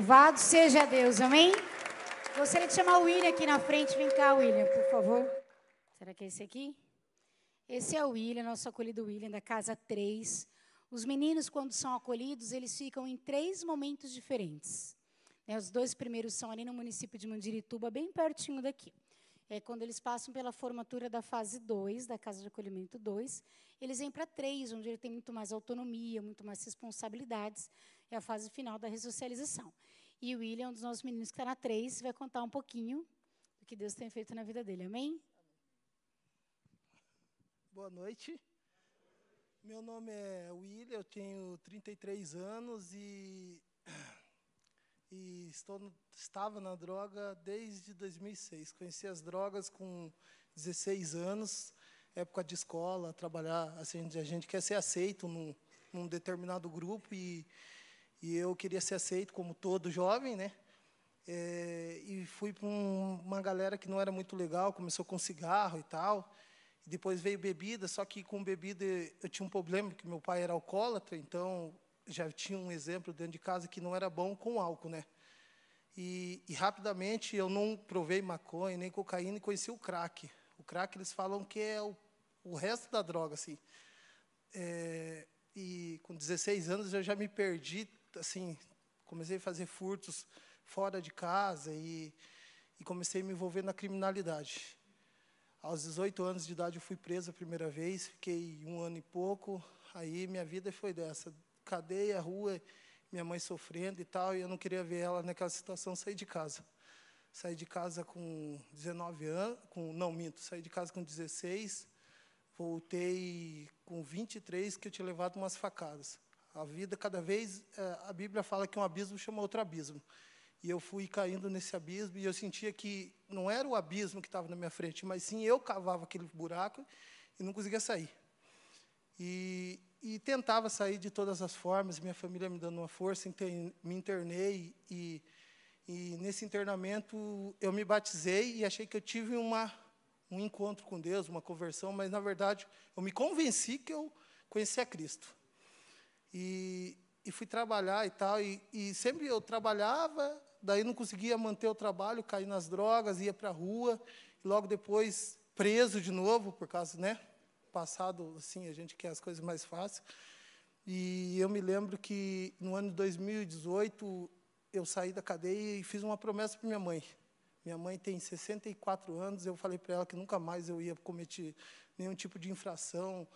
Louvado seja Deus, amém? Gostaria de chamar o William aqui na frente. Vem cá, William, por favor. Será que é esse aqui? Esse é o William, nosso acolhido William, da Casa 3. Os meninos, quando são acolhidos, eles ficam em três momentos diferentes. Né, os dois primeiros são ali no município de Mandirituba, bem pertinho daqui. É, quando eles passam pela formatura da fase 2, da Casa de Acolhimento 2, eles vêm para 3, onde ele tem muito mais autonomia, muito mais responsabilidades. É a fase final da ressocialização. E o William, um dos nossos meninos que está na 3, vai contar um pouquinho do que Deus tem feito na vida dele. Amém? Boa noite. Meu nome é William, eu tenho 33 anos e e estou, estava na droga desde 2006. Conheci as drogas com 16 anos, época de escola, trabalhar, assim, a gente quer ser aceito num, num determinado grupo e, e eu queria ser aceito como todo jovem, né? É, e fui para um, uma galera que não era muito legal, começou com cigarro e tal. E depois veio bebida, só que com bebida eu tinha um problema, porque meu pai era alcoólatra, então já tinha um exemplo dentro de casa que não era bom com álcool, né? E, e, rapidamente eu não provei maconha nem cocaína e conheci o crack. O crack eles falam que é o, o resto da droga, assim. É, e com 16 anos eu já me perdi, assim, comecei a fazer furtos fora de casa e, e comecei a me envolver na criminalidade. Aos 18 anos de idade eu fui preso a primeira vez, fiquei um ano e pouco, aí minha vida foi dessa, cadeia, rua, minha mãe sofrendo e tal, e eu não queria ver ela naquela situação, saí de casa. Saí de casa com 19 anos, com, não, minto, saí de casa com 16, voltei com 23, que eu tinha levado umas facadas. A vida, cada vez, é, a Bíblia fala que um abismo chama outro abismo. E eu fui caindo nesse abismo, e eu sentia que não era o abismo que estava na minha frente, mas sim eu cavava aquele buraco e não conseguia sair. E, e tentava sair de todas as formas, minha família me dando uma força, me internei e, e nesse internamento eu me batizei e achei que eu tive uma, um encontro com Deus, uma conversão, mas na verdade eu me convenci que eu conhecia Cristo. E, e fui trabalhar e tal, e, e, sempre eu trabalhava, daí não conseguia manter o trabalho, caí nas drogas, ia para a rua, e logo depois preso de novo, por causa, né, passado, assim, a gente quer as coisas mais fáceis. E eu me lembro que no ano de 2018 eu saí da cadeia e fiz uma promessa para minha mãe. Minha mãe tem 64 anos, eu falei para ela que nunca mais eu ia cometer nenhum tipo de infração,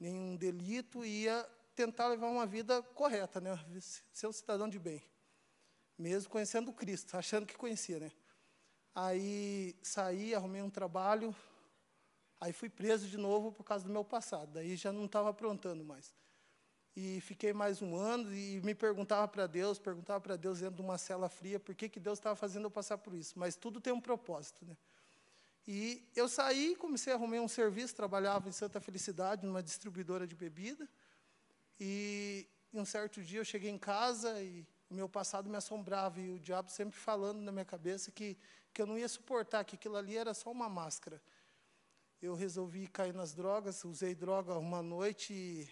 nenhum delito e ia tentar levar uma vida correta, né? Ser um cidadão de bem. Mesmo conhecendo Cristo, achando que conhecia, né? Aí saí, arrumei um trabalho, Aí fui preso de novo por causa do meu passado. Daí já não estava aprontando mais. E fiquei mais um ano e me perguntava para Deus, perguntava para Deus dentro de uma cela fria, por que, que Deus estava fazendo eu passar por isso. Mas tudo tem um propósito. Né? E eu saí, comecei a arrumar um serviço, trabalhava em Santa Felicidade, numa distribuidora de bebida. E um certo dia eu cheguei em casa e o meu passado me assombrava e o diabo sempre falando na minha cabeça que, que eu não ia suportar, que aquilo ali era só uma máscara eu resolvi cair nas drogas, usei droga uma noite e,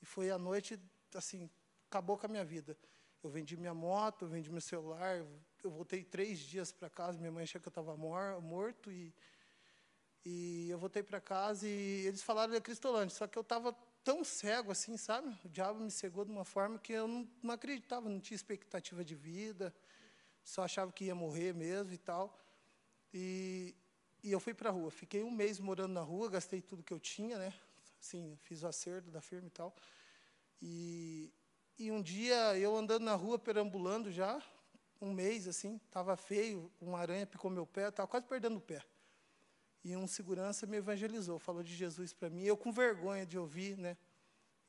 e foi a noite, assim, acabou com a minha vida. Eu vendi minha moto, vendi meu celular, eu voltei três dias para casa, minha mãe achou que eu estava mor morto e, e eu voltei para casa e eles falaram de Cristolândia, só que eu estava tão cego assim, sabe? O diabo me cegou de uma forma que eu não, não acreditava, não tinha expectativa de vida, só achava que ia morrer mesmo e tal. E, e eu fui para a rua. Fiquei um mês morando na rua, gastei tudo que eu tinha, né? Assim, fiz o acerto da firma e tal. E, e um dia, eu andando na rua, perambulando já, um mês, assim, estava feio, uma aranha picou meu pé, estava quase perdendo o pé. E um segurança me evangelizou, falou de Jesus para mim, eu com vergonha de ouvir, né?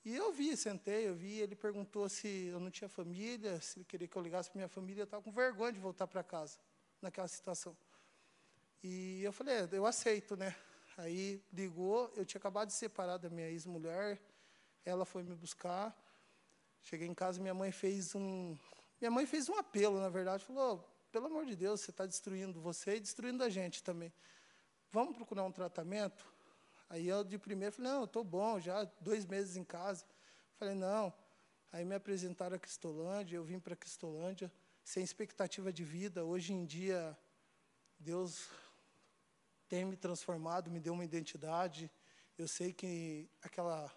E eu vi, sentei, eu vi, ele perguntou se eu não tinha família, se ele queria que eu ligasse para minha família, eu estava com vergonha de voltar para casa, naquela situação. E eu falei, é, eu aceito, né? Aí ligou, eu tinha acabado de separar da minha ex-mulher, ela foi me buscar. Cheguei em casa, minha mãe fez um, minha mãe fez um apelo, na verdade, falou: "Pelo amor de Deus, você está destruindo você e destruindo a gente também. Vamos procurar um tratamento?" Aí eu de primeiro falei: "Não, estou bom, já dois meses em casa." Falei: "Não." Aí me apresentaram a Cristolândia, eu vim para a Cristolândia. sem expectativa de vida. Hoje em dia, Deus tem me transformado, me deu uma identidade. Eu sei que aquela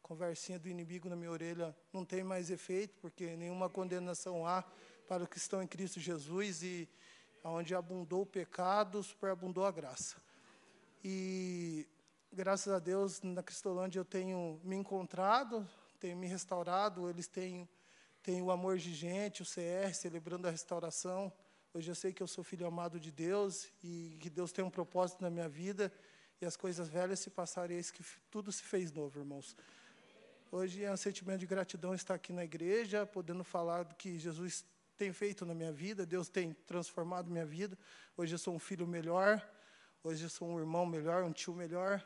conversinha do inimigo na minha orelha não tem mais efeito, porque nenhuma condenação há para os que estão em Cristo Jesus e onde abundou o pecado, superabundou a graça. E graças a Deus, na Cristolândia eu tenho me encontrado, tenho me restaurado, eles têm, têm o amor de gente, o CR, celebrando a restauração. Hoje eu sei que eu sou filho amado de Deus e que Deus tem um propósito na minha vida e as coisas velhas se passaram e eis que tudo se fez novo, irmãos. Hoje é um sentimento de gratidão estar aqui na igreja, podendo falar do que Jesus tem feito na minha vida, Deus tem transformado minha vida. Hoje eu sou um filho melhor, hoje eu sou um irmão melhor, um tio melhor,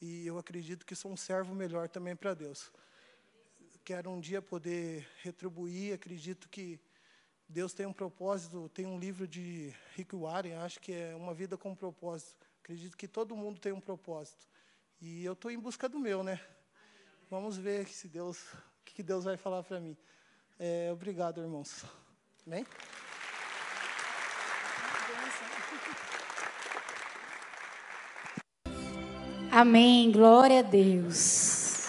e eu acredito que sou um servo melhor também para Deus. Quero um dia poder retribuir, acredito que Deus tem um propósito, tem um livro de Rick Warren, acho que é Uma Vida com Propósito. Acredito que todo mundo tem um propósito. E eu estou em busca do meu, né? Vamos ver se Deus, o que Deus vai falar para mim. É, obrigado, irmãos. Amém? Amém. Glória a Deus.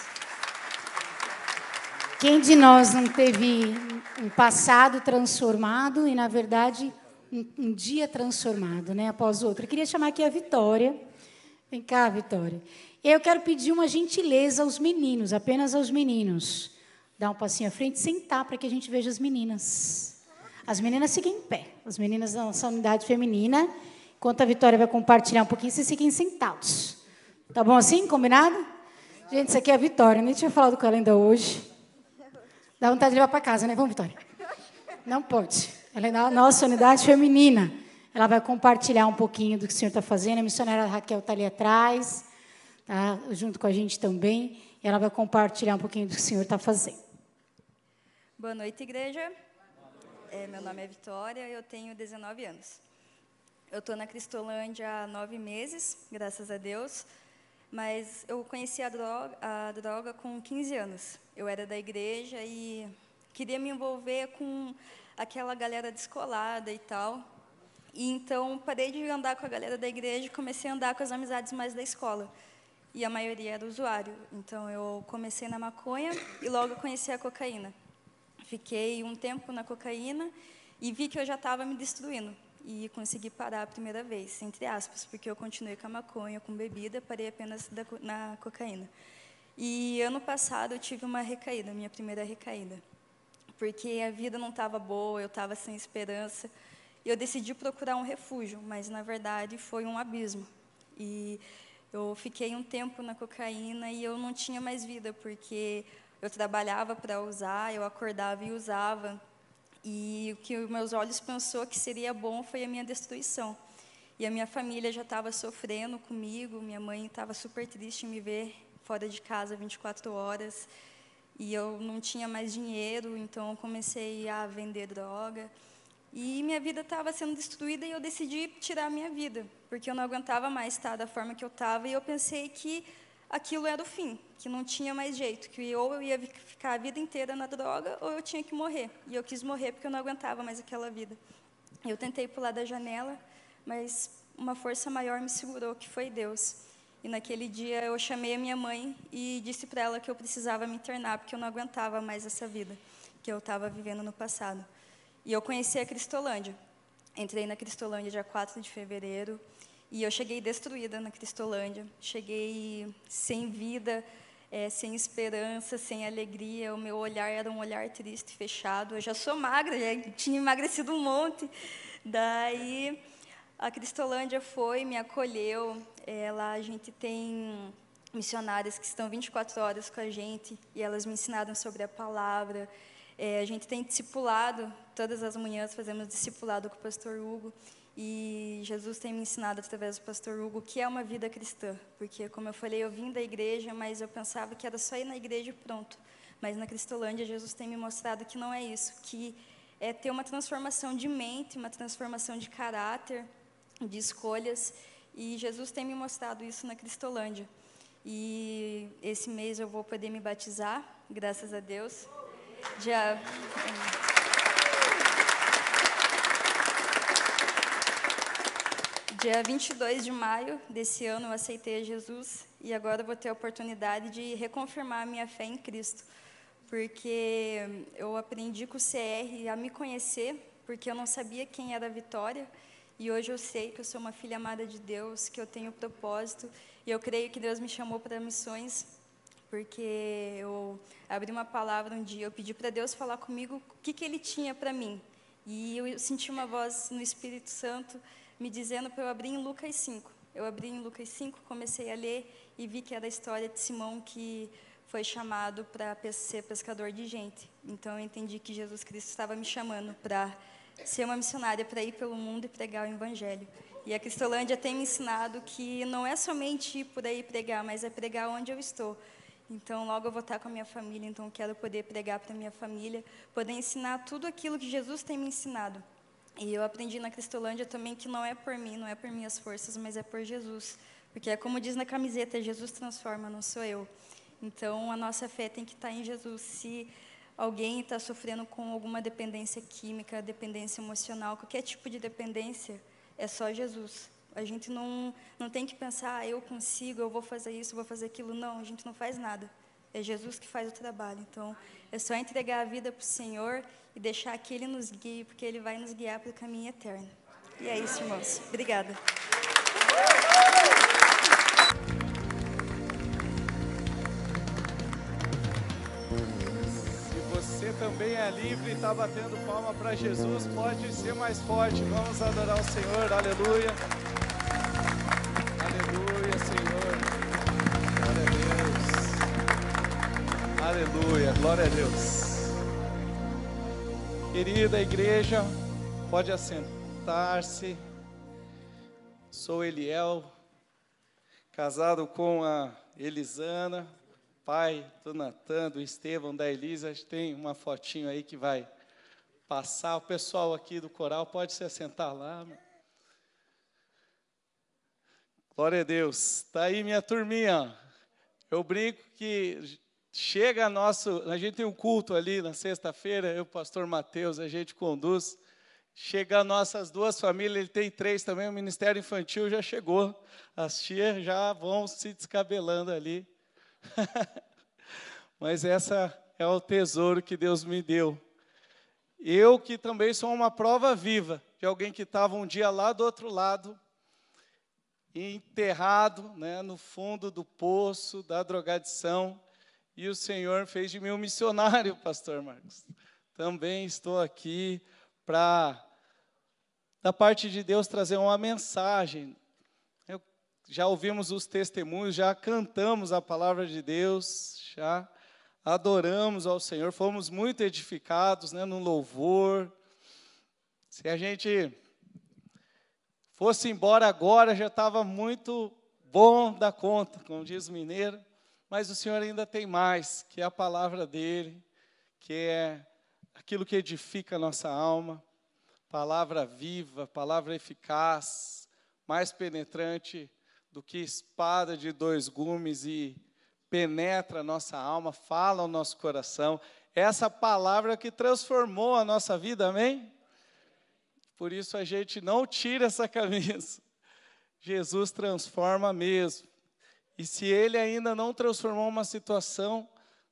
Quem de nós não teve um passado transformado e, na verdade, um, um, dia transformado, né, após outro. Eu queria chamar aqui a Vitória. Vem cá, Vitória. Eu quero pedir uma gentileza aos meninos, apenas aos meninos. Dar um passinho à frente, sentar para que a gente veja as meninas. As meninas seguem em pé. As meninas da nossa unidade feminina. Enquanto a Vitória vai compartilhar um pouquinho, vocês fiquem sentados. Tá bom assim? Combinado? Gente, isso aqui é a Vitória. Nem tinha falado com ela ainda hoje. Dá vontade de levar para casa, né? Vamos, Vitória. Não pode. Ela é da nossa unidade feminina. Ela vai compartilhar um pouquinho do que o senhor está fazendo. A missionária Raquel está ali atrás, tá? junto com a gente também. E ela vai compartilhar um pouquinho do que o senhor está fazendo. Boa noite, igreja. É, meu nome é Vitória, eu tenho 19 anos. Eu estou na Cristolândia há nove meses, graças a Deus, mas eu conheci a droga, a droga com 15 anos. Eu era da igreja e queria me envolver com aquela galera descolada e tal. E então parei de andar com a galera da igreja e comecei a andar com as amizades mais da escola. E a maioria era usuário. Então eu comecei na maconha e logo conheci a cocaína. Fiquei um tempo na cocaína e vi que eu já estava me destruindo. E consegui parar a primeira vez, entre aspas, porque eu continuei com a maconha, com bebida, parei apenas da, na cocaína. E ano passado eu tive uma recaída, minha primeira recaída porque a vida não estava boa, eu estava sem esperança. E eu decidi procurar um refúgio, mas na verdade foi um abismo. E eu fiquei um tempo na cocaína e eu não tinha mais vida, porque eu trabalhava para usar, eu acordava e usava. E o que meus olhos pensou que seria bom foi a minha destruição. E a minha família já estava sofrendo comigo, minha mãe estava super triste em me ver fora de casa 24 horas e eu não tinha mais dinheiro, então comecei a vender droga. E minha vida estava sendo destruída e eu decidi tirar a minha vida, porque eu não aguentava mais estar da forma que eu estava e eu pensei que aquilo era o fim, que não tinha mais jeito, que ou eu ia ficar a vida inteira na droga ou eu tinha que morrer. E eu quis morrer porque eu não aguentava mais aquela vida. Eu tentei pular da janela, mas uma força maior me segurou, que foi Deus. E naquele dia eu chamei a minha mãe e disse para ela que eu precisava me internar, porque eu não aguentava mais essa vida que eu estava vivendo no passado. E eu conheci a Cristolândia. Entrei na Cristolândia dia 4 de fevereiro e eu cheguei destruída na Cristolândia. Cheguei sem vida, é, sem esperança, sem alegria. O meu olhar era um olhar triste, fechado. Eu já sou magra, já tinha emagrecido um monte. Daí a Cristolândia foi, me acolheu. É, a gente tem missionárias que estão 24 horas com a gente e elas me ensinaram sobre a palavra. É, a gente tem discipulado, todas as manhãs fazemos discipulado com o pastor Hugo. E Jesus tem me ensinado através do pastor Hugo que é uma vida cristã. Porque, como eu falei, eu vim da igreja, mas eu pensava que era só ir na igreja e pronto. Mas na Cristolândia, Jesus tem me mostrado que não é isso. Que é ter uma transformação de mente, uma transformação de caráter, de escolhas. E Jesus tem me mostrado isso na Cristolândia. E esse mês eu vou poder me batizar, graças a Deus. Já. Dia 22 de maio desse ano eu aceitei a Jesus e agora vou ter a oportunidade de reconfirmar a minha fé em Cristo, porque eu aprendi com o CR a me conhecer, porque eu não sabia quem era a Vitória, e hoje eu sei que eu sou uma filha amada de Deus, que eu tenho propósito, e eu creio que Deus me chamou para missões, porque eu abri uma palavra um dia, eu pedi para Deus falar comigo o que, que Ele tinha para mim, e eu senti uma voz no Espírito Santo me dizendo para eu abrir em Lucas 5. Eu abri em Lucas 5, comecei a ler e vi que era a história de Simão que foi chamado para ser pescador de gente. Então eu entendi que Jesus Cristo estava me chamando para ser uma missionária, para ir pelo mundo e pregar o Evangelho. E a Cristolândia tem me ensinado que não é somente ir por aí pregar, mas é pregar onde eu estou. Então, logo eu vou estar com a minha família, então quero poder pregar para a minha família, poder ensinar tudo aquilo que Jesus tem me ensinado. E eu aprendi na Cristolândia também que não é por mim, não é por minhas forças, mas é por Jesus. Porque é como diz na camiseta, Jesus transforma, não sou eu. Então, a nossa fé tem que estar em Jesus. Se alguém está sofrendo com alguma dependência química, dependência emocional, qualquer tipo de dependência, é só Jesus. A gente não, não tem que pensar, ah, eu consigo, eu vou fazer isso, vou fazer aquilo. Não, a gente não faz nada. É Jesus que faz o trabalho. Então, é só entregar a vida para o Senhor e deixar que Ele nos guie, porque Ele vai nos guiar para o caminho eterno. E é isso, irmãos. Obrigada. Se você também é livre e está batendo palma para Jesus, pode ser mais forte. Vamos adorar o Senhor. Aleluia. Aleluia, Senhor. Glória a Deus. Aleluia. Glória a Deus. Querida igreja, pode assentar-se. Sou Eliel, casado com a Elisana, pai do Natan, do Estevão, da Elisa. Tem uma fotinho aí que vai passar. O pessoal aqui do coral pode se assentar lá. Glória a Deus. Está aí minha turminha. Eu brinco que chega nosso, a gente tem um culto ali na sexta-feira, eu, pastor Mateus, a gente conduz. Chega nossas duas famílias, ele tem três também, o Ministério Infantil já chegou. As tias já vão se descabelando ali. Mas essa é o tesouro que Deus me deu. Eu que também sou uma prova viva de alguém que estava um dia lá do outro lado, enterrado né, no fundo do poço da drogadição, e o Senhor fez de mim um missionário, pastor Marcos. Também estou aqui para, da parte de Deus, trazer uma mensagem. Eu, já ouvimos os testemunhos, já cantamos a palavra de Deus, já adoramos ao Senhor, fomos muito edificados né, no louvor. Se a gente fosse embora agora, já estava muito bom da conta, como diz o mineiro mas o Senhor ainda tem mais, que é a palavra dele, que é aquilo que edifica a nossa alma, palavra viva, palavra eficaz, mais penetrante do que espada de dois gumes e penetra a nossa alma, fala ao nosso coração. Essa palavra que transformou a nossa vida, amém? Por isso a gente não tira essa camisa. Jesus transforma mesmo. E se ele ainda não transformou uma situação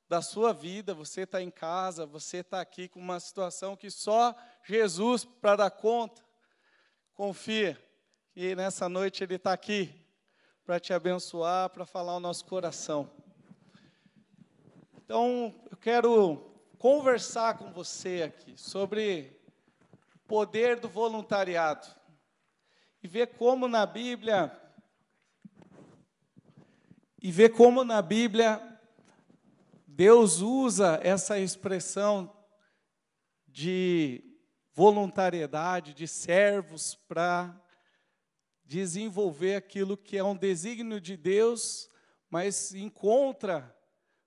da sua vida, você está em casa, você está aqui com uma situação que só Jesus para dar conta, confia que nessa noite Ele está aqui para te abençoar, para falar o nosso coração. Então, eu quero conversar com você aqui sobre o poder do voluntariado e ver como na Bíblia e ver como na Bíblia Deus usa essa expressão de voluntariedade, de servos, para desenvolver aquilo que é um desígnio de Deus, mas encontra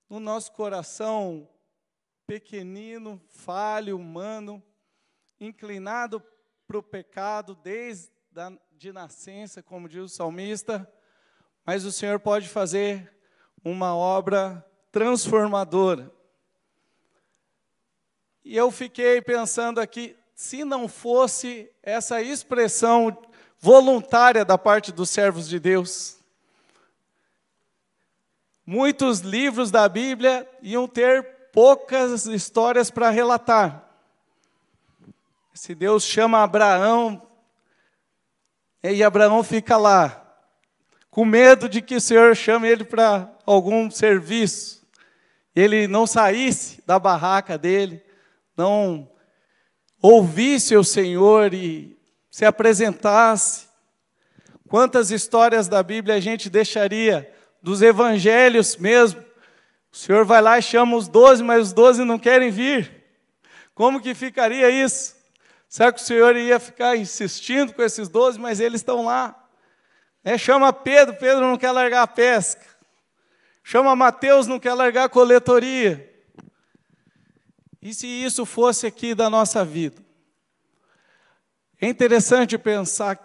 no nosso coração pequenino, falho, humano, inclinado para o pecado desde a de nascença, como diz o salmista, mas o Senhor pode fazer uma obra transformadora. E eu fiquei pensando aqui, se não fosse essa expressão voluntária da parte dos servos de Deus. Muitos livros da Bíblia iam ter poucas histórias para relatar. Se Deus chama Abraão, e Abraão fica lá, com medo de que o Senhor chame ele para algum serviço, ele não saísse da barraca dele, não ouvisse o Senhor e se apresentasse. Quantas histórias da Bíblia a gente deixaria, dos evangelhos mesmo? O Senhor vai lá e chama os doze, mas os doze não querem vir. Como que ficaria isso? Será que o Senhor ia ficar insistindo com esses doze, mas eles estão lá? É, chama Pedro, Pedro não quer largar a pesca. Chama Mateus, não quer largar a coletoria. E se isso fosse aqui da nossa vida? É interessante pensar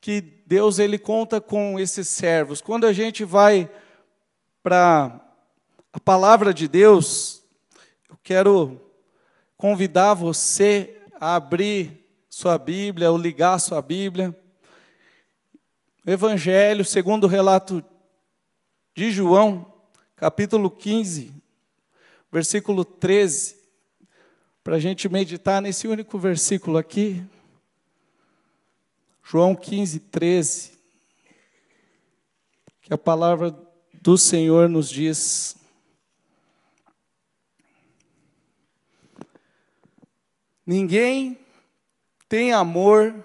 que Deus ele conta com esses servos. Quando a gente vai para a palavra de Deus, eu quero convidar você a abrir sua Bíblia, ou ligar sua Bíblia. Evangelho, segundo o relato de João, capítulo 15, versículo 13, para a gente meditar nesse único versículo aqui. João 15, 13, que a palavra do Senhor nos diz. Ninguém tem amor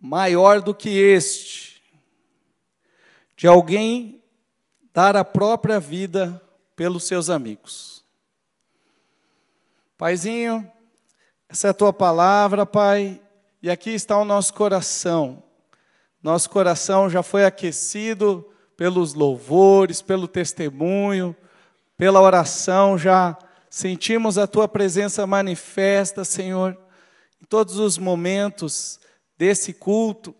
maior do que este, de alguém dar a própria vida pelos seus amigos. Paizinho, essa é a tua palavra, Pai, e aqui está o nosso coração. Nosso coração já foi aquecido pelos louvores, pelo testemunho, pela oração, já sentimos a tua presença manifesta, Senhor, em todos os momentos desse culto,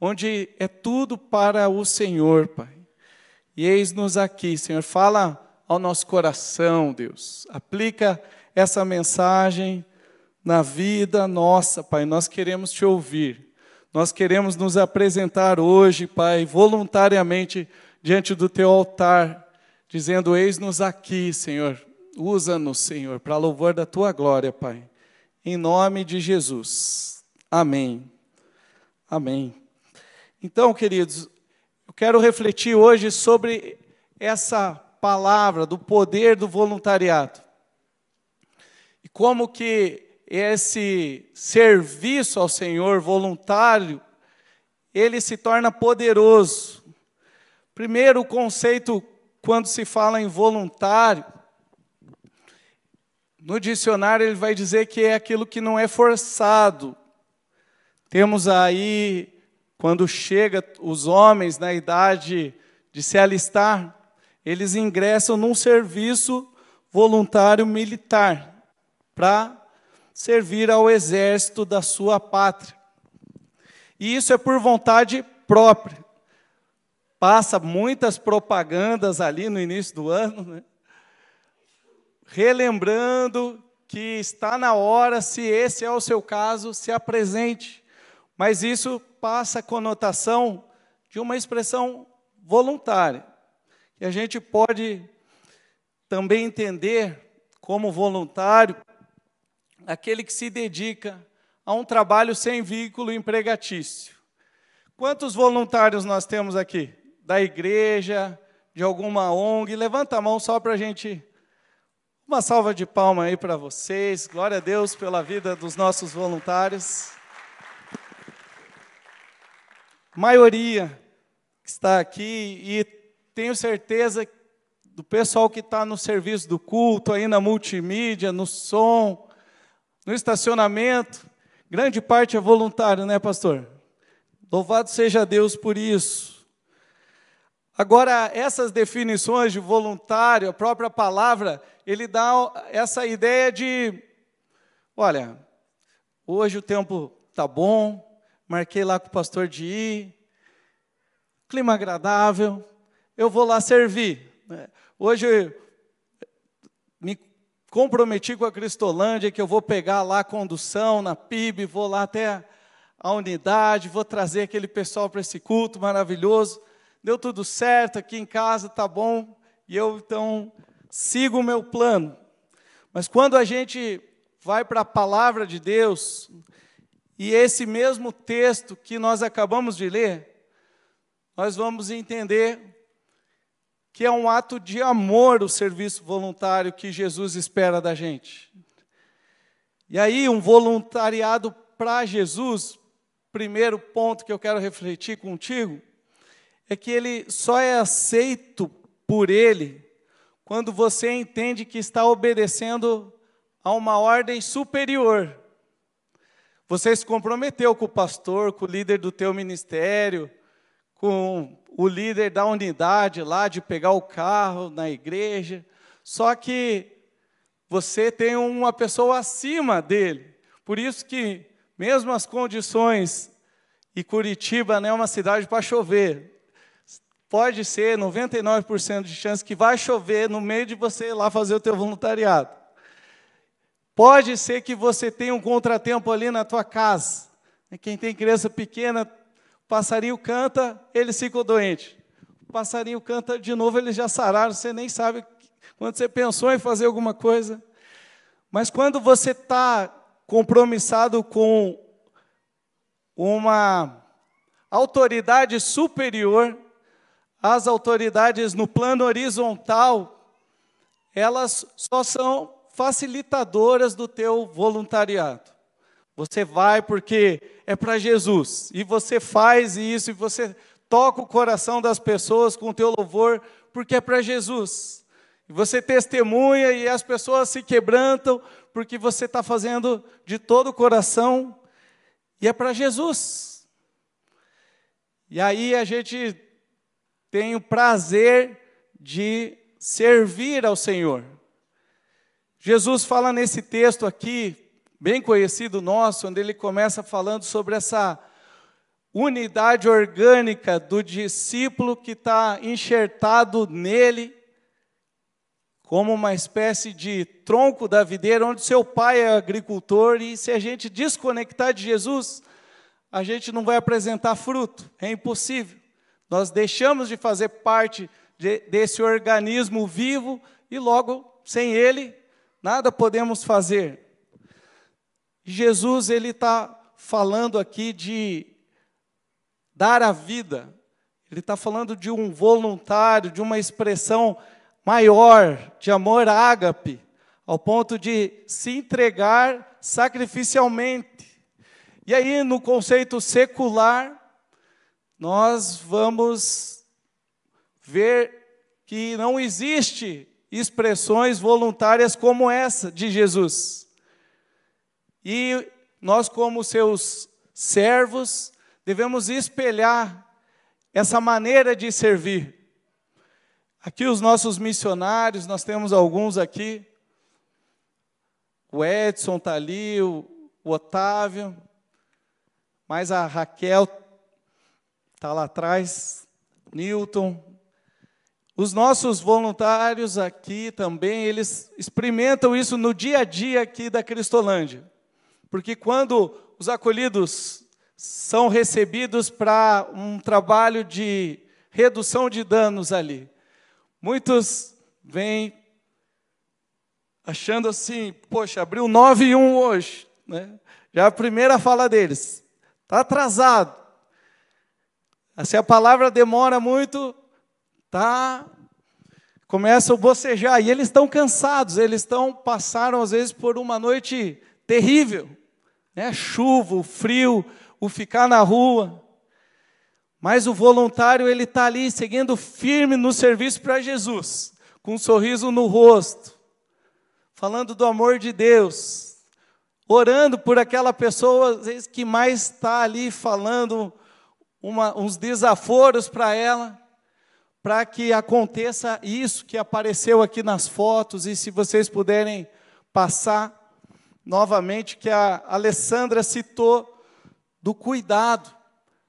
onde é tudo para o Senhor, Pai. E eis-nos aqui, Senhor, fala ao nosso coração, Deus. Aplica essa mensagem na vida nossa, Pai. Nós queremos te ouvir. Nós queremos nos apresentar hoje, Pai, voluntariamente diante do teu altar, dizendo: Eis-nos aqui, Senhor. Usa-nos, Senhor, para louvor da tua glória, Pai. Em nome de Jesus. Amém. Amém. Então, queridos, eu quero refletir hoje sobre essa palavra do poder do voluntariado. E como que esse serviço ao Senhor voluntário, ele se torna poderoso. Primeiro, o conceito quando se fala em voluntário, no dicionário ele vai dizer que é aquilo que não é forçado, temos aí, quando chega os homens na idade de se alistar, eles ingressam num serviço voluntário militar para servir ao exército da sua pátria. E isso é por vontade própria. Passa muitas propagandas ali no início do ano, né? relembrando que está na hora, se esse é o seu caso, se apresente. Mas isso passa a conotação de uma expressão voluntária. E a gente pode também entender como voluntário aquele que se dedica a um trabalho sem vínculo empregatício. Quantos voluntários nós temos aqui? Da igreja, de alguma ONG? Levanta a mão só para a gente. Uma salva de palma aí para vocês. Glória a Deus pela vida dos nossos voluntários maioria que está aqui, e tenho certeza do pessoal que está no serviço do culto, aí na multimídia, no som, no estacionamento, grande parte é voluntário, né, pastor? Louvado seja Deus por isso. Agora, essas definições de voluntário, a própria palavra, ele dá essa ideia de: olha, hoje o tempo está bom, marquei lá com o pastor de ir, clima agradável, eu vou lá servir. Né? Hoje me comprometi com a Cristolândia que eu vou pegar lá a condução na PIB, vou lá até a unidade, vou trazer aquele pessoal para esse culto maravilhoso. Deu tudo certo aqui em casa, tá bom. E eu então sigo o meu plano. Mas quando a gente vai para a palavra de Deus, e esse mesmo texto que nós acabamos de ler, nós vamos entender que é um ato de amor o serviço voluntário que Jesus espera da gente. E aí, um voluntariado para Jesus, primeiro ponto que eu quero refletir contigo, é que ele só é aceito por ele quando você entende que está obedecendo a uma ordem superior. Você se comprometeu com o pastor, com o líder do teu ministério, com o líder da unidade lá de pegar o carro na igreja, só que você tem uma pessoa acima dele. Por isso que, mesmo as condições, e Curitiba não é uma cidade para chover, pode ser 99% de chance que vai chover no meio de você ir lá fazer o teu voluntariado. Pode ser que você tenha um contratempo ali na tua casa. Quem tem criança pequena o passarinho canta, eles ficam doentes. O passarinho canta de novo, eles já sararam, você nem sabe quando você pensou em fazer alguma coisa. Mas quando você está compromissado com uma autoridade superior, as autoridades no plano horizontal, elas só são facilitadoras do teu voluntariado. Você vai porque é para Jesus. E você faz isso e você toca o coração das pessoas com o teu louvor porque é para Jesus. E você testemunha e as pessoas se quebrantam porque você está fazendo de todo o coração e é para Jesus. E aí a gente tem o prazer de servir ao Senhor. Jesus fala nesse texto aqui, bem conhecido nosso, onde ele começa falando sobre essa unidade orgânica do discípulo que está enxertado nele, como uma espécie de tronco da videira, onde seu pai é agricultor, e se a gente desconectar de Jesus, a gente não vai apresentar fruto, é impossível. Nós deixamos de fazer parte de, desse organismo vivo e logo, sem ele, nada podemos fazer. Jesus ele está falando aqui de dar a vida. Ele está falando de um voluntário, de uma expressão maior de amor ágape, ao ponto de se entregar sacrificialmente. E aí, no conceito secular, nós vamos ver que não existe expressões voluntárias como essa de Jesus. E nós, como seus servos, devemos espelhar essa maneira de servir. Aqui os nossos missionários, nós temos alguns aqui. O Edson está ali, o, Otávio, mas a Raquel está lá atrás, Newton. Os nossos voluntários aqui também, eles experimentam isso no dia a dia aqui da Cristolândia. Porque quando os acolhidos são recebidos para um trabalho de redução de danos ali, muitos vêm achando assim, poxa, abriu 9 e 1 hoje, né? Já é a primeira fala deles, está atrasado. Se a palavra demora muito, tá começa a bocejar e eles estão cansados, eles estão passaram às vezes por uma noite terrível, né? chuva, o frio, o ficar na rua. Mas o voluntário ele está ali seguindo firme no serviço para Jesus, com um sorriso no rosto, falando do amor de Deus, orando por aquela pessoa às vezes, que mais está ali falando uma, uns desaforos para ela, para que aconteça isso que apareceu aqui nas fotos, e se vocês puderem passar novamente que a Alessandra citou do cuidado,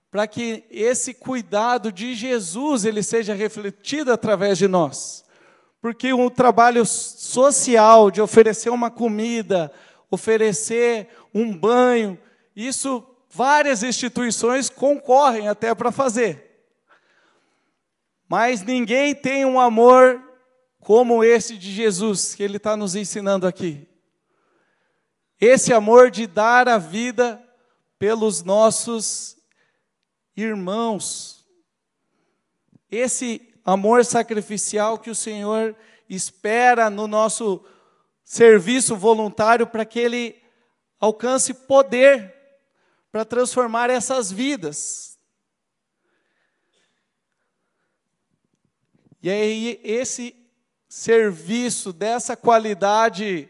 para que esse cuidado de Jesus ele seja refletido através de nós. Porque um trabalho social de oferecer uma comida, oferecer um banho, isso várias instituições concorrem até para fazer. Mas ninguém tem um amor como esse de Jesus, que Ele está nos ensinando aqui. Esse amor de dar a vida pelos nossos irmãos. Esse amor sacrificial que o Senhor espera no nosso serviço voluntário para que Ele alcance poder para transformar essas vidas. E aí, esse serviço dessa qualidade,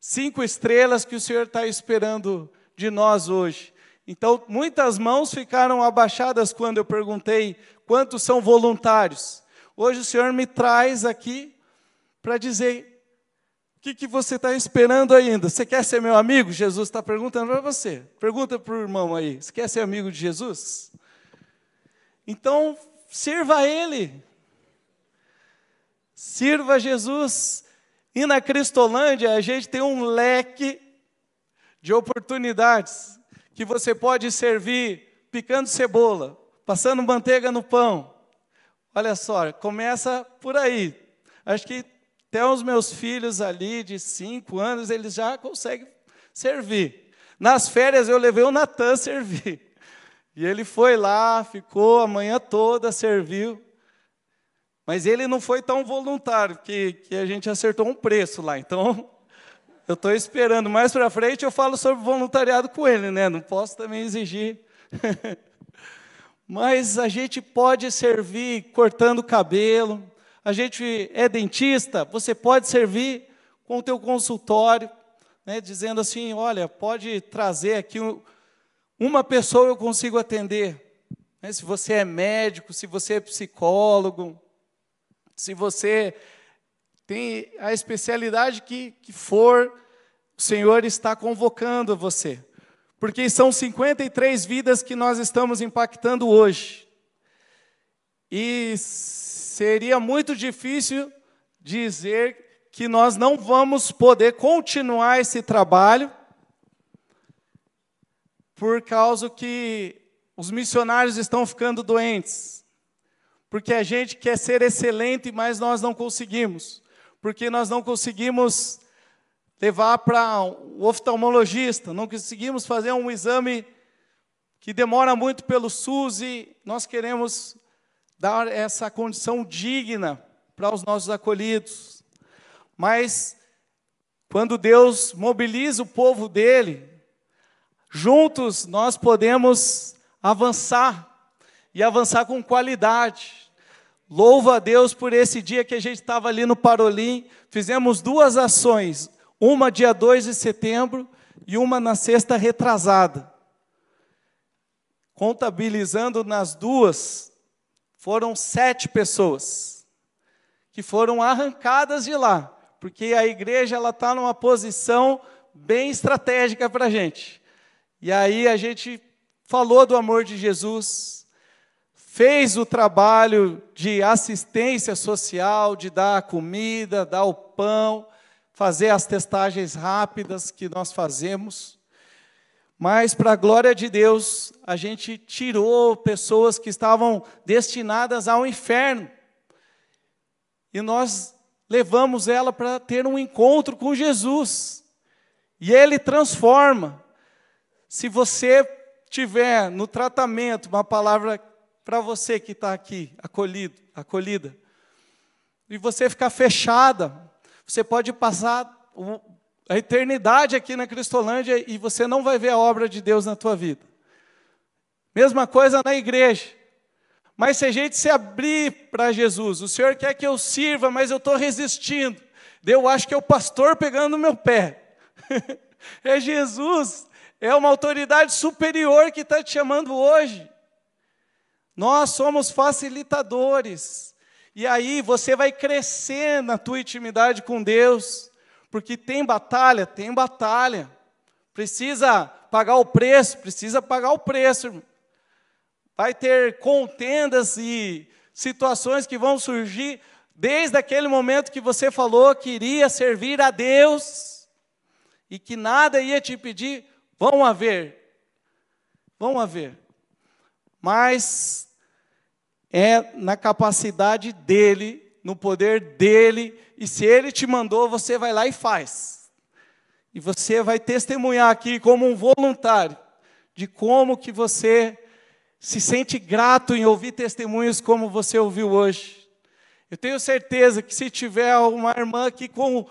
cinco estrelas que o Senhor está esperando de nós hoje. Então, muitas mãos ficaram abaixadas quando eu perguntei quantos são voluntários. Hoje o Senhor me traz aqui para dizer que, que você está esperando ainda? Você quer ser meu amigo? Jesus está perguntando para você. Pergunta para o irmão aí: você quer ser amigo de Jesus? Então, sirva a Ele. Sirva Jesus. E na Cristolândia, a gente tem um leque de oportunidades que você pode servir picando cebola, passando manteiga no pão. Olha só, começa por aí. Acho que até os meus filhos ali de cinco anos, eles já conseguem servir. Nas férias eu levei o Natan servir. E ele foi lá, ficou a manhã toda, serviu. Mas ele não foi tão voluntário, que, que a gente acertou um preço lá. Então, eu estou esperando. Mais para frente eu falo sobre voluntariado com ele, né? Não posso também exigir. Mas a gente pode servir cortando cabelo, a gente é dentista, você pode servir com o teu consultório, né, dizendo assim, olha, pode trazer aqui uma pessoa eu consigo atender. Né, se você é médico, se você é psicólogo, se você tem a especialidade que, que for, o Senhor está convocando você. Porque são 53 vidas que nós estamos impactando hoje. E seria muito difícil dizer que nós não vamos poder continuar esse trabalho por causa que os missionários estão ficando doentes. Porque a gente quer ser excelente, mas nós não conseguimos. Porque nós não conseguimos levar para o oftalmologista, não conseguimos fazer um exame que demora muito pelo SUS e nós queremos dar essa condição digna para os nossos acolhidos. Mas, quando Deus mobiliza o povo dele, juntos nós podemos avançar e avançar com qualidade. Louva a Deus por esse dia que a gente estava ali no Parolim, fizemos duas ações, uma dia 2 de setembro e uma na sexta retrasada. Contabilizando nas duas, foram sete pessoas que foram arrancadas de lá, porque a igreja ela está numa posição bem estratégica para a gente. E aí a gente falou do amor de Jesus, fez o trabalho de assistência social, de dar a comida, dar o pão, fazer as testagens rápidas que nós fazemos. Mas, para a glória de Deus, a gente tirou pessoas que estavam destinadas ao inferno. E nós levamos ela para ter um encontro com Jesus. E Ele transforma. Se você tiver no tratamento uma palavra para você que está aqui, acolhido, acolhida, e você ficar fechada, você pode passar a eternidade aqui na Cristolândia e você não vai ver a obra de Deus na tua vida. Mesma coisa na igreja. Mas se a gente se abrir para Jesus, o Senhor quer que eu sirva, mas eu estou resistindo. Eu acho que é o pastor pegando no meu pé. é Jesus, é uma autoridade superior que está te chamando hoje. Nós somos facilitadores. E aí você vai crescer na tua intimidade com Deus. Porque tem batalha, tem batalha. Precisa pagar o preço, precisa pagar o preço. Vai ter contendas e situações que vão surgir desde aquele momento que você falou que iria servir a Deus e que nada ia te pedir, vão haver. Vamos ver. Mas é na capacidade dele, no poder dele, e se ele te mandou, você vai lá e faz. E você vai testemunhar aqui como um voluntário de como que você se sente grato em ouvir testemunhos como você ouviu hoje. Eu tenho certeza que se tiver uma irmã aqui com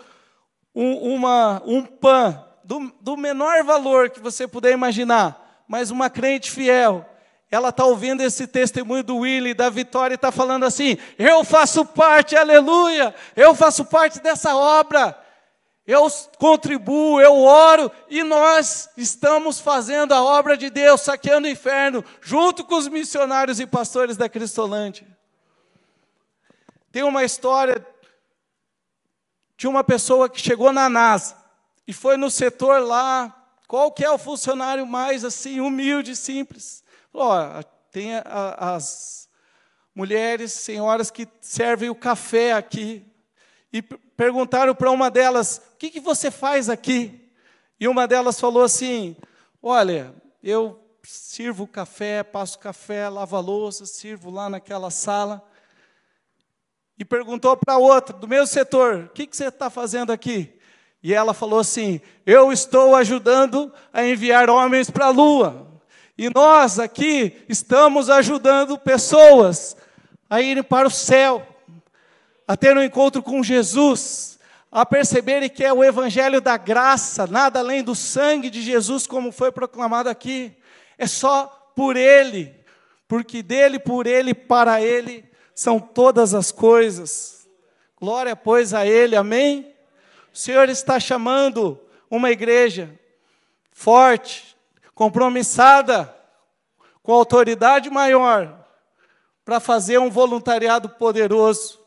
um, uma, um pão do, do menor valor que você puder imaginar, mas uma crente fiel, ela está ouvindo esse testemunho do Willy, da Vitória, e está falando assim: eu faço parte, aleluia, eu faço parte dessa obra, eu contribuo, eu oro, e nós estamos fazendo a obra de Deus, saqueando o inferno, junto com os missionários e pastores da Cristolândia. Tem uma história de uma pessoa que chegou na NASA e foi no setor lá, qual que é o funcionário mais assim, humilde, simples. Ó, tem a, as mulheres, senhoras que servem o café aqui. E perguntaram para uma delas, o que, que você faz aqui? E uma delas falou assim, olha, eu sirvo café, passo café, lavo a louça, sirvo lá naquela sala. E perguntou para outra, do mesmo setor, o que, que você está fazendo aqui? E ela falou assim: Eu estou ajudando a enviar homens para a lua. E nós aqui estamos ajudando pessoas a irem para o céu, a ter um encontro com Jesus, a perceberem que é o evangelho da graça, nada além do sangue de Jesus, como foi proclamado aqui. É só por Ele, porque dele, por Ele, para Ele são todas as coisas. Glória, pois, a Ele, amém? O Senhor está chamando uma igreja forte, compromissada, com autoridade maior, para fazer um voluntariado poderoso.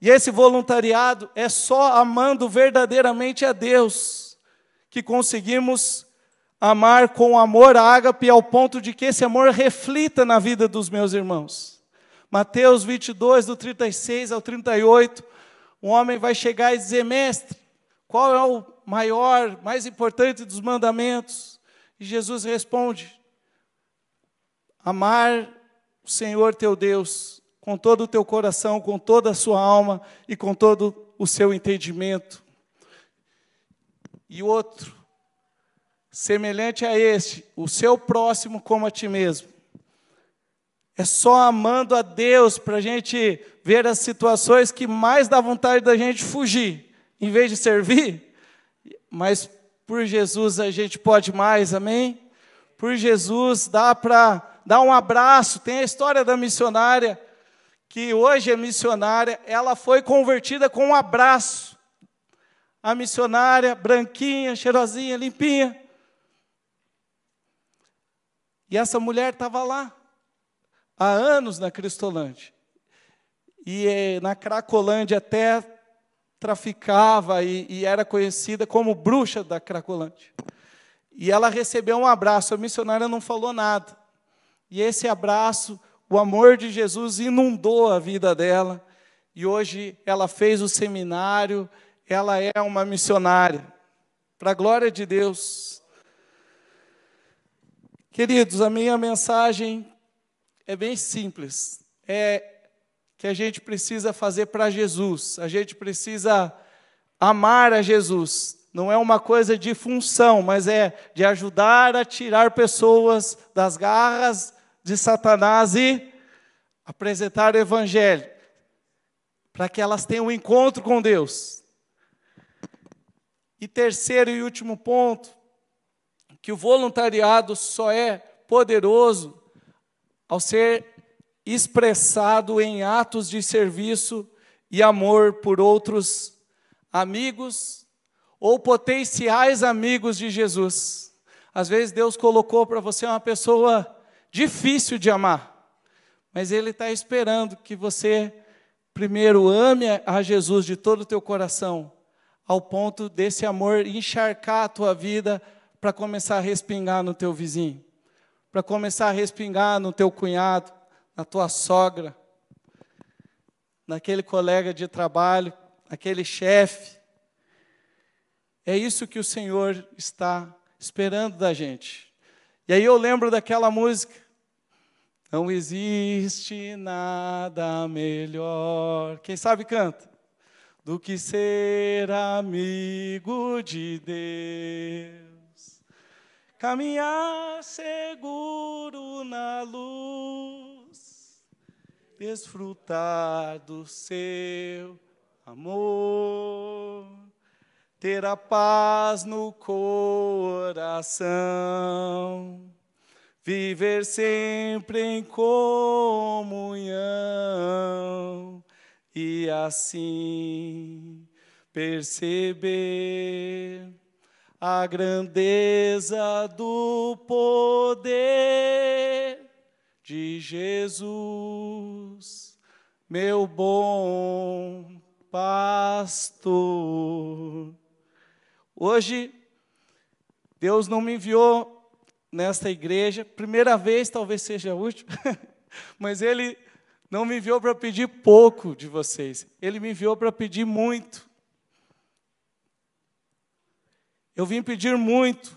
E esse voluntariado é só amando verdadeiramente a Deus que conseguimos amar com amor a ágape ao ponto de que esse amor reflita na vida dos meus irmãos. Mateus 22, do 36 ao 38, um homem vai chegar e dizer: Mestre, qual é o maior, mais importante dos mandamentos? Jesus responde: Amar o Senhor teu Deus com todo o teu coração, com toda a sua alma e com todo o seu entendimento. E outro, semelhante a este, o seu próximo como a ti mesmo. É só amando a Deus para a gente ver as situações que mais dá vontade da gente fugir, em vez de servir. Mas por Jesus a gente pode mais, amém? Por Jesus dá para dar um abraço. Tem a história da missionária, que hoje é missionária, ela foi convertida com um abraço. A missionária, branquinha, cheirosinha, limpinha. E essa mulher estava lá há anos na Cristolândia. E eh, na Cracolândia até traficava e, e era conhecida como bruxa da Cracolândia. E ela recebeu um abraço, a missionária não falou nada. E esse abraço, o amor de Jesus inundou a vida dela. E hoje ela fez o seminário, ela é uma missionária. Para a glória de Deus. Queridos, a minha mensagem é bem simples. É que a gente precisa fazer para Jesus. A gente precisa amar a Jesus. Não é uma coisa de função, mas é de ajudar a tirar pessoas das garras de Satanás e apresentar o Evangelho, para que elas tenham um encontro com Deus. E terceiro e último ponto, que o voluntariado só é poderoso ao ser expressado em atos de serviço e amor por outros amigos ou potenciais amigos de Jesus. Às vezes Deus colocou para você uma pessoa difícil de amar, mas Ele está esperando que você primeiro ame a Jesus de todo o teu coração, ao ponto desse amor encharcar a tua vida para começar a respingar no teu vizinho para começar a respingar no teu cunhado, na tua sogra, naquele colega de trabalho, aquele chefe. É isso que o Senhor está esperando da gente. E aí eu lembro daquela música. Não existe nada melhor. Quem sabe canta? Do que ser amigo de Deus. Caminhar seguro na luz. Desfrutar do seu amor ter a paz no coração, viver sempre em comunhão e assim perceber a grandeza do poder de Jesus, meu bom pastor. Hoje, Deus não me enviou nesta igreja, primeira vez, talvez seja a última, mas Ele não me enviou para pedir pouco de vocês, Ele me enviou para pedir muito. Eu vim pedir muito,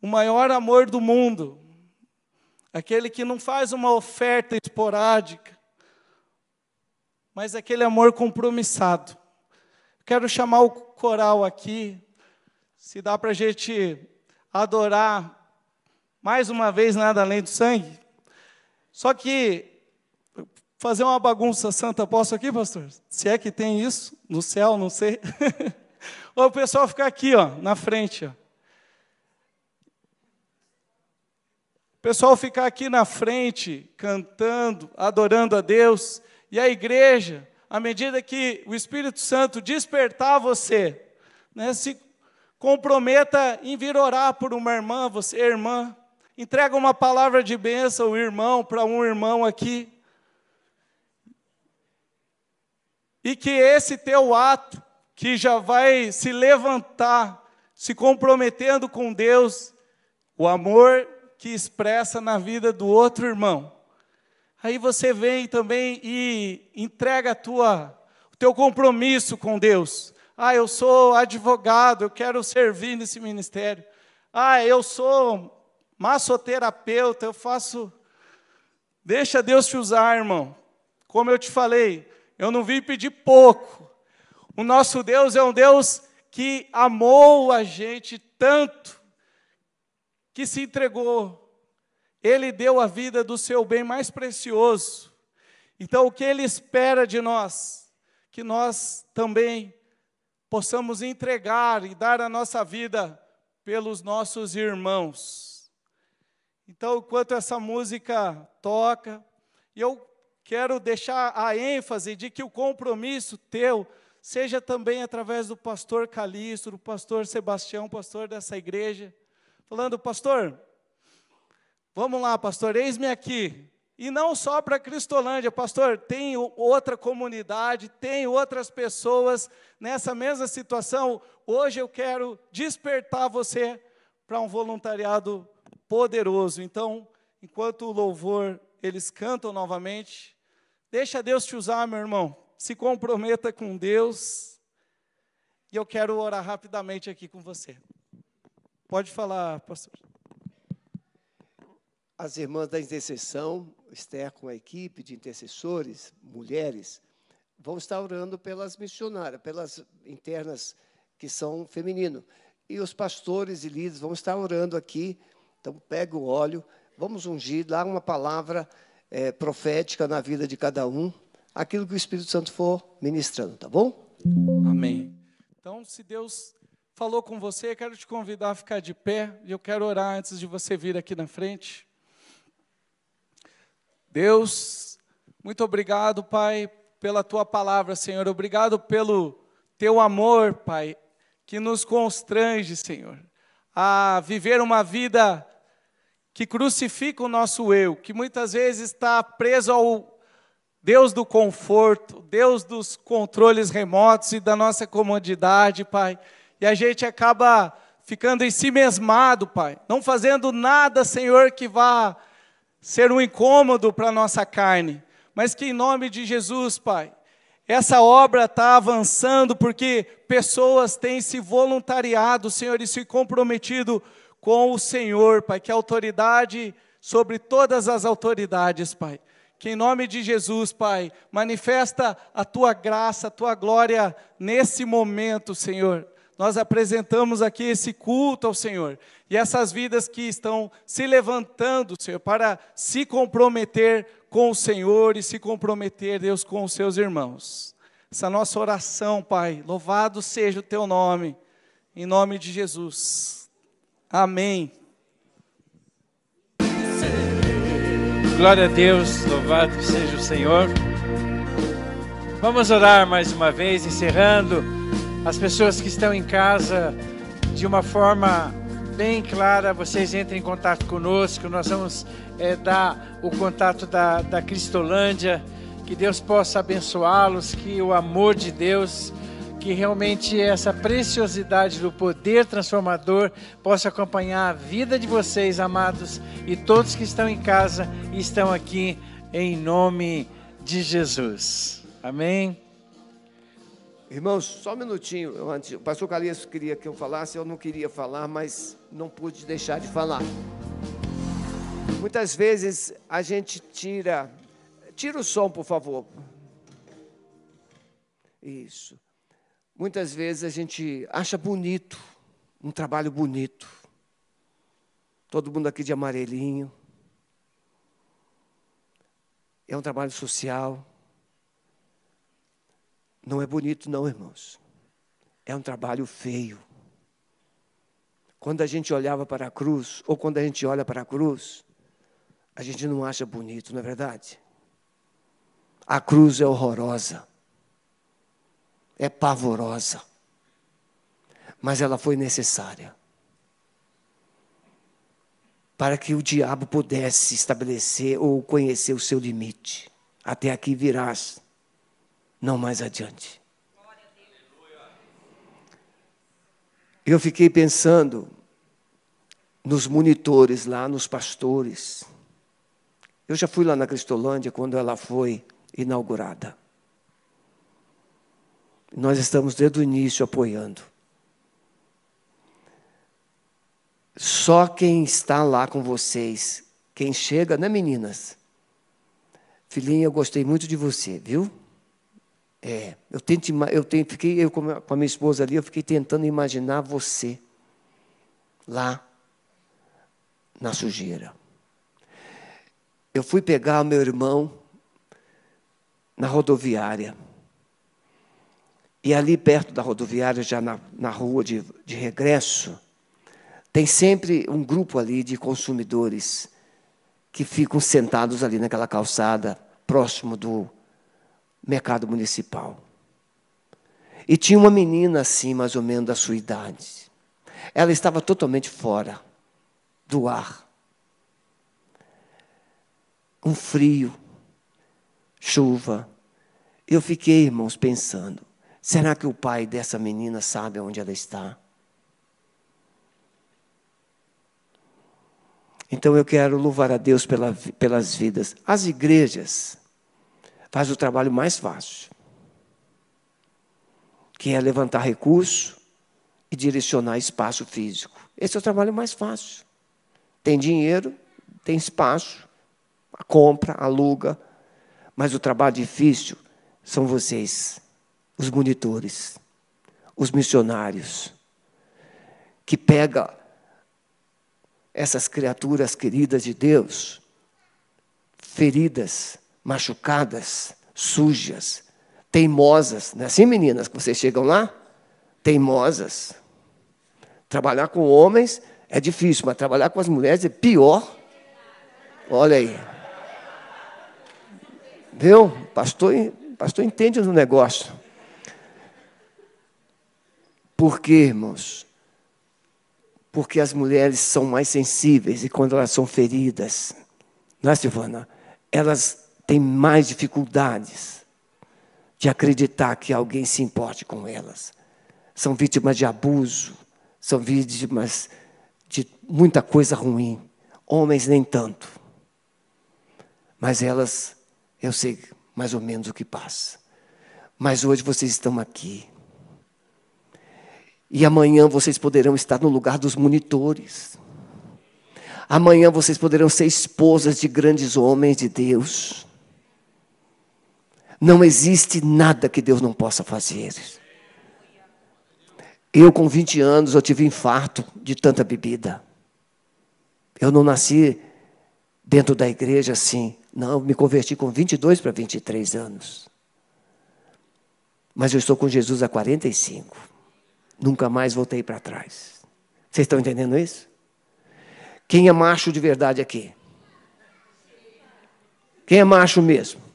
o maior amor do mundo, aquele que não faz uma oferta esporádica, mas aquele amor compromissado. Quero chamar o coral aqui, se dá para a gente adorar mais uma vez nada além do sangue. Só que fazer uma bagunça santa, posso aqui, pastor? Se é que tem isso no céu, não sei. Ou o pessoal ficar aqui, ó, na frente, ó. O pessoal ficar aqui na frente, cantando, adorando a Deus, e a igreja, à medida que o Espírito Santo despertar você, né, se comprometa em vir orar por uma irmã, você irmã, entrega uma palavra de bênção, ao irmão, para um irmão aqui. E que esse teu ato, que já vai se levantar, se comprometendo com Deus, o amor que expressa na vida do outro irmão. Aí você vem também e entrega a tua, o teu compromisso com Deus. Ah, eu sou advogado, eu quero servir nesse ministério. Ah, eu sou massoterapeuta, eu faço. Deixa Deus te usar, irmão. Como eu te falei, eu não vim pedir pouco. O nosso Deus é um Deus que amou a gente tanto, que se entregou. Ele deu a vida do seu bem mais precioso. Então, o que ele espera de nós? Que nós também possamos entregar e dar a nossa vida pelos nossos irmãos. Então, enquanto essa música toca, eu quero deixar a ênfase de que o compromisso teu seja também através do pastor Calixto, do pastor Sebastião, pastor dessa igreja, falando, pastor, vamos lá, pastor, eis-me aqui, e não só para Cristolândia, pastor, tem outra comunidade, tem outras pessoas nessa mesma situação. Hoje eu quero despertar você para um voluntariado poderoso. Então, enquanto o louvor eles cantam novamente, deixa Deus te usar, meu irmão. Se comprometa com Deus. E eu quero orar rapidamente aqui com você. Pode falar, pastor. As irmãs da intercessão Esther com a equipe de intercessores, mulheres, vão estar orando pelas missionárias, pelas internas que são feminino. E os pastores e líderes vão estar orando aqui. Então, pega o óleo, vamos ungir, dar uma palavra é, profética na vida de cada um, aquilo que o Espírito Santo for ministrando, tá bom? Amém. Então, se Deus falou com você, quero te convidar a ficar de pé e eu quero orar antes de você vir aqui na frente. Deus, muito obrigado, Pai, pela tua palavra, Senhor. Obrigado pelo teu amor, Pai, que nos constrange, Senhor, a viver uma vida que crucifica o nosso eu, que muitas vezes está preso ao Deus do conforto, Deus dos controles remotos e da nossa comodidade, Pai. E a gente acaba ficando em si mesmado, Pai, não fazendo nada, Senhor, que vá ser um incômodo para a nossa carne, mas que em nome de Jesus, Pai, essa obra está avançando porque pessoas têm se voluntariado, Senhor, e se comprometido com o Senhor, Pai, que a autoridade sobre todas as autoridades, Pai. Que em nome de Jesus, Pai, manifesta a tua graça, a tua glória nesse momento, Senhor. Nós apresentamos aqui esse culto ao Senhor e essas vidas que estão se levantando, Senhor, para se comprometer com o Senhor e se comprometer, Deus, com os seus irmãos. Essa nossa oração, Pai, louvado seja o teu nome, em nome de Jesus. Amém. Glória a Deus, louvado seja o Senhor. Vamos orar mais uma vez, encerrando. As pessoas que estão em casa, de uma forma bem clara, vocês entrem em contato conosco. Nós vamos é, dar o contato da, da Cristolândia. Que Deus possa abençoá-los, que o amor de Deus que realmente essa preciosidade do poder transformador possa acompanhar a vida de vocês, amados, e todos que estão em casa e estão aqui em nome de Jesus. Amém. Irmãos, só um minutinho. Antes, o pastor Calixto queria que eu falasse, eu não queria falar, mas não pude deixar de falar. Muitas vezes a gente tira. Tira o som, por favor. Isso. Muitas vezes a gente acha bonito, um trabalho bonito. Todo mundo aqui de amarelinho. É um trabalho social. Não é bonito, não, irmãos. É um trabalho feio. Quando a gente olhava para a cruz, ou quando a gente olha para a cruz, a gente não acha bonito, não é verdade? A cruz é horrorosa é pavorosa, mas ela foi necessária para que o diabo pudesse estabelecer ou conhecer o seu limite. Até aqui virás, não mais adiante. Eu fiquei pensando nos monitores lá, nos pastores. Eu já fui lá na Cristolândia quando ela foi inaugurada. Nós estamos desde o início apoiando. Só quem está lá com vocês, quem chega, né, meninas? Filhinha, eu gostei muito de você, viu? É, eu tento, eu tento, fiquei eu com a minha esposa ali, eu fiquei tentando imaginar você lá na sujeira. Eu fui pegar o meu irmão na rodoviária. E ali perto da rodoviária, já na, na rua de, de regresso, tem sempre um grupo ali de consumidores que ficam sentados ali naquela calçada, próximo do mercado municipal. E tinha uma menina assim, mais ou menos da sua idade. Ela estava totalmente fora do ar. Um frio, chuva. Eu fiquei, irmãos, pensando: Será que o pai dessa menina sabe onde ela está? Então eu quero louvar a Deus pela, pelas vidas. As igrejas fazem o trabalho mais fácil, que é levantar recurso e direcionar espaço físico. Esse é o trabalho mais fácil. Tem dinheiro, tem espaço, compra, aluga, mas o trabalho difícil são vocês os monitores, os missionários, que pega essas criaturas queridas de Deus, feridas, machucadas, sujas, teimosas, não é assim, meninas, que vocês chegam lá? Teimosas. Trabalhar com homens é difícil, mas trabalhar com as mulheres é pior. Olha aí. Viu? Pastor, pastor entende no negócio. Por quê, irmãos? Porque as mulheres são mais sensíveis e quando elas são feridas, não é, Silvana? Elas têm mais dificuldades de acreditar que alguém se importe com elas. São vítimas de abuso, são vítimas de muita coisa ruim. Homens nem tanto. Mas elas, eu sei mais ou menos o que passa. Mas hoje vocês estão aqui e amanhã vocês poderão estar no lugar dos monitores. Amanhã vocês poderão ser esposas de grandes homens de Deus. Não existe nada que Deus não possa fazer. Eu, com 20 anos, eu tive infarto de tanta bebida. Eu não nasci dentro da igreja assim. Não, me converti com 22 para 23 anos. Mas eu estou com Jesus há 45. Nunca mais voltei para trás. Vocês estão entendendo isso? Quem é macho de verdade aqui? Quem é macho mesmo?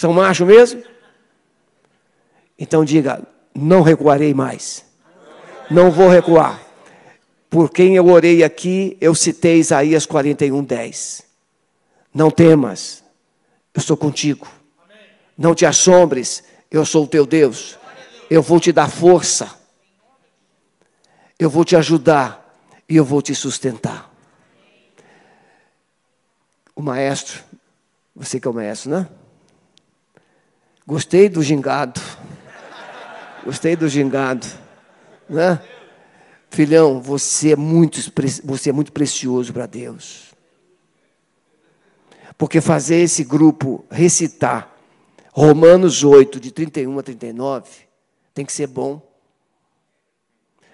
São macho mesmo? Então diga: não recuarei mais. Não vou recuar. Por quem eu orei aqui, eu citei Isaías 41, 10. Não temas, eu estou contigo. Não te assombres, eu sou o teu Deus. Eu vou te dar força. Eu vou te ajudar e eu vou te sustentar. O maestro, você que é o maestro, né? Gostei do gingado. Gostei do gingado, né? Filhão, você é muito, você é muito precioso para Deus. Porque fazer esse grupo recitar Romanos 8, de 31 a 39, tem que ser bom.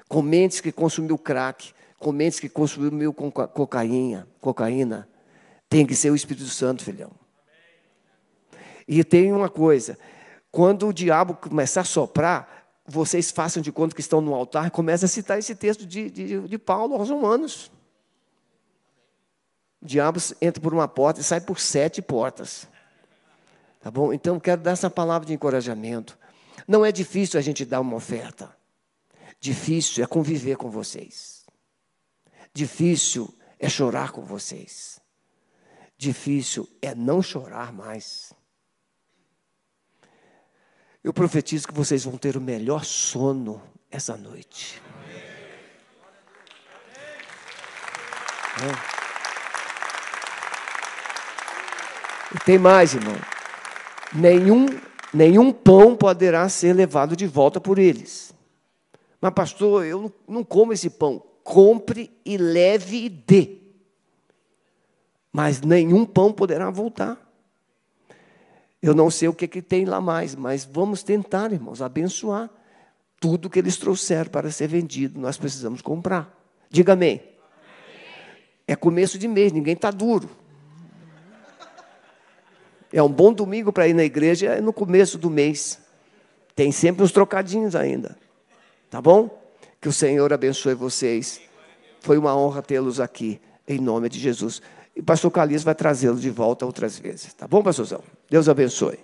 Com mentes que consumiu crack, com mentes que consumiu cocaína, cocaína, tem que ser o Espírito Santo, filhão. E tem uma coisa: quando o diabo começar a soprar, vocês façam de conta que estão no altar e comecem a citar esse texto de, de, de Paulo aos Romanos. O diabo entra por uma porta e sai por sete portas. Tá bom? Então, quero dar essa palavra de encorajamento. Não é difícil a gente dar uma oferta. Difícil é conviver com vocês. Difícil é chorar com vocês. Difícil é não chorar mais. Eu profetizo que vocês vão ter o melhor sono essa noite. É. E tem mais, irmão nenhum, nenhum pão poderá ser levado de volta por eles. Mas, pastor, eu não como esse pão. Compre e leve e dê. Mas nenhum pão poderá voltar. Eu não sei o que, que tem lá mais, mas vamos tentar, irmãos, abençoar tudo que eles trouxeram para ser vendido. Nós precisamos comprar. Diga amém. É começo de mês, ninguém está duro. É um bom domingo para ir na igreja é no começo do mês. Tem sempre uns trocadinhos ainda. Tá bom? Que o Senhor abençoe vocês. Foi uma honra tê-los aqui, em nome de Jesus. E o pastor Calixto vai trazê-los de volta outras vezes. Tá bom, pastorzão? Deus abençoe.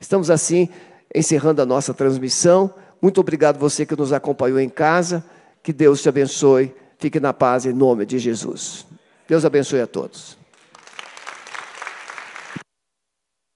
Estamos assim encerrando a nossa transmissão. Muito obrigado você que nos acompanhou em casa. Que Deus te abençoe. Fique na paz em nome de Jesus. Deus abençoe a todos.